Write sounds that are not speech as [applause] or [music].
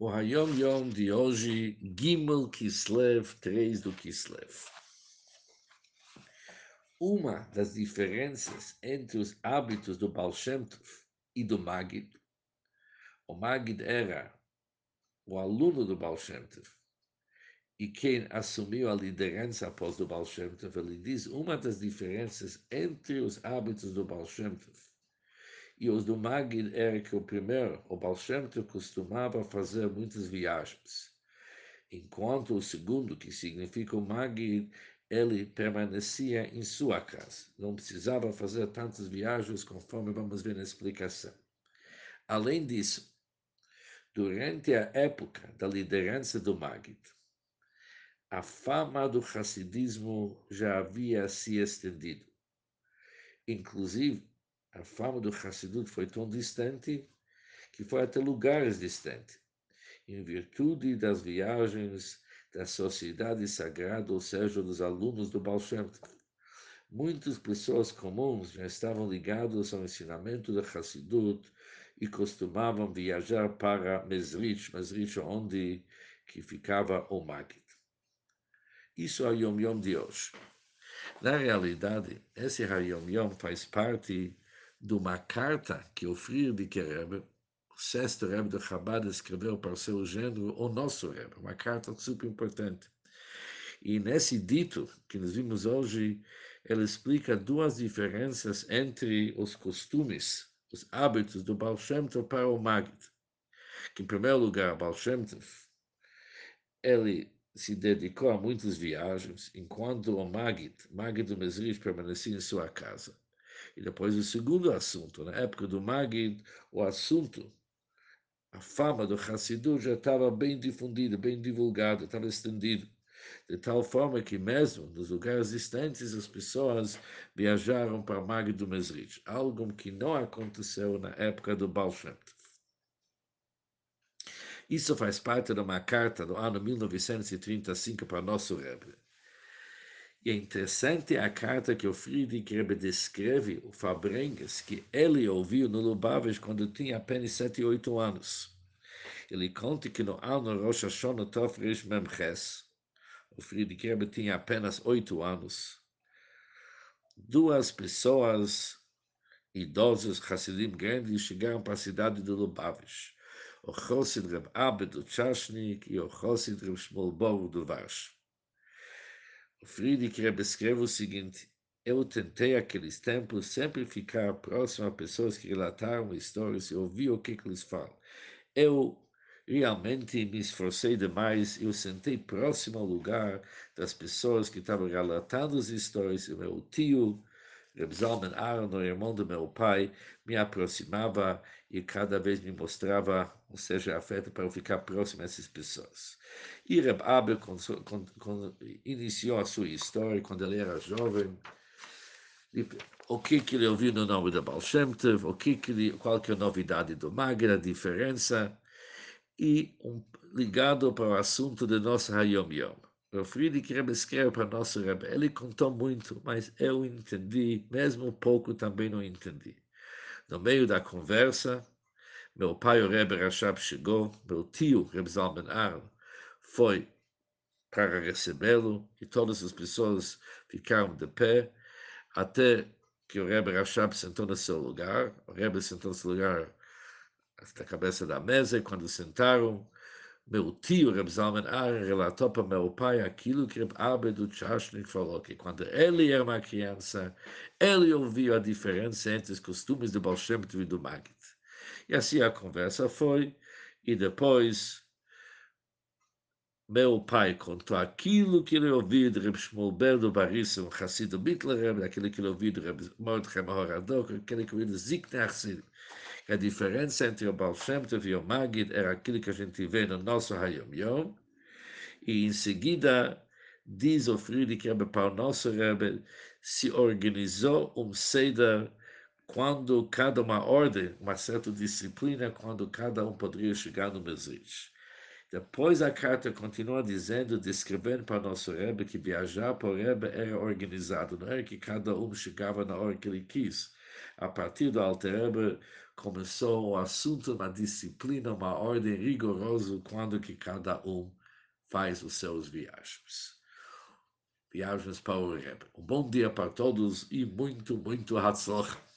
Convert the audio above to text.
o Hayom Yom de hoje, Gimel Kislev, 3 do Kislev. Uma das diferenças entre os hábitos do Baal Shem Tov e do Magid, o Magid era o aluno do Baal Shem Tov, e quem assumiu a liderança após do Baal Shem Tov, ele diz uma das diferenças entre os hábitos do Baal Shem Tov e os do Magid era que o primeiro, o Baal Shem costumava fazer muitas viagens, enquanto o segundo, que significa o Magid, ele permanecia em sua casa. Não precisava fazer tantas viagens, conforme vamos ver na explicação. Além disso, durante a época da liderança do Magid, a fama do Hassidismo já havia se estendido. Inclusive, a fama do Hassidut foi tão distante que foi até lugares distantes, em virtude das viagens da sociedade sagrada, ou seja, dos alunos do Baal Shem Muitas pessoas comuns já estavam ligadas ao ensinamento do Hassidut e costumavam viajar para Mesrich, Mesrich onde que ficava o Magid. Isso é o Yom Yom de hoje. Na realidade, esse Hayom Yom faz parte de uma carta que o Friedrich Rebbe, o sexto Rebbe do Chabad, escreveu para o seu gênero, o nosso Rebbe, uma carta super importante. E nesse dito que nós vimos hoje, ele explica duas diferenças entre os costumes, os hábitos do Baal Shem Tov para o Magid. Que, em primeiro lugar, Baal Shem Tov, ele se dedicou a muitas viagens, enquanto o Magid, Magid do Mesrich, permanecia em sua casa. E depois o segundo assunto, na época do Magid, o assunto, a fama do Hassidu já estava bem difundida, bem divulgada, estava estendido. De tal forma que mesmo nos lugares distantes as pessoas viajaram para Magid do Mesrich, algo que não aconteceu na época do Baal Shem Isso faz parte de uma carta do ano 1935 para nosso Rebbe. E é interessante a carta que o Friedrich Rebbe descreve o Fabrengues, que ele ouviu no Lubavitch quando tinha apenas 7 ou 8 anos. Ele conta que no ano Rosh Hashanah Tov Rish Memches, o Friedrich Rebbe tinha apenas 8 anos, duas pessoas idosas, Hasidim grandes, chegaram para a cidade de Lubavitch. O Chosid Reb Abed do Chashnik e o Chosid Reb Shmuel do Varsh. Friedrich escreve o seguinte: Eu tentei aqueles tempos sempre ficar próximo a pessoas que relataram histórias e ouvir o que, que eles falam. Eu realmente me esforcei demais eu sentei próximo ao lugar das pessoas que estavam relatando as histórias. E meu tio, Reb Zalman Aaron, irmão do meu pai, me aproximava e cada vez me mostrava, ou seja, afeto para eu ficar próximo a essas pessoas. E Reb Abel iniciou a sua história quando ele era jovem, o que, que ele ouviu no nome do Baal Shem o que, que ele, qual que é a novidade do Magra, a diferença, e um, ligado para o assunto do nosso Hayom Yom. O Friedrich Rebbe escreve para nosso Rebbe, ele contou muito, mas eu entendi, mesmo pouco também não entendi. No meio da conversa, meu pai, o Rebbe Rashab, chegou, meu tio, Rebbe Zalman Aaron, foi para recebê-lo e todas as pessoas ficaram de pé até que o Rebbe Rashab sentou no seu lugar. O Rebbe sentou no seu lugar na cabeça da mesa e quando sentaram, meu tio, Reb Zalman Aaron, relatou para meu pai aquilo que Reb Abed Chashnik falou, que quando ele era uma criança, ele ouviu a diferença entre os costumes do Baal Shem e do Magid. E assim a conversa foi, e depois meu pai contou aquilo que ele ouviu de Reb Shmuel Ber do Barissim, um Hassido Bitler, aquilo que ele ouviu de Reb Mordechai Mahoradok, aquilo que ele ouviu de Zikne Hassidim. A diferença entre o Baal Shem Tov e o Magid era aquilo que a gente vê no nosso Hayom Yom, e em seguida diz o Friedrich Rebbe para o nosso Rebbe, se organizou um Seder quando cada uma ordem, uma certa disciplina, quando cada um poderia chegar no Mesrich. Depois a carta continua dizendo, descrevendo para nosso Rebbe que viajar para o Rebbe era organizado, não era que cada um chegava na hora que ele quis. A partir do Alter começou o assunto, uma disciplina, uma ordem rigorosa quando que cada um faz os seus viagens. Viagens para o Rebbe. Um bom dia para todos e muito, muito [laughs] Hatzlach.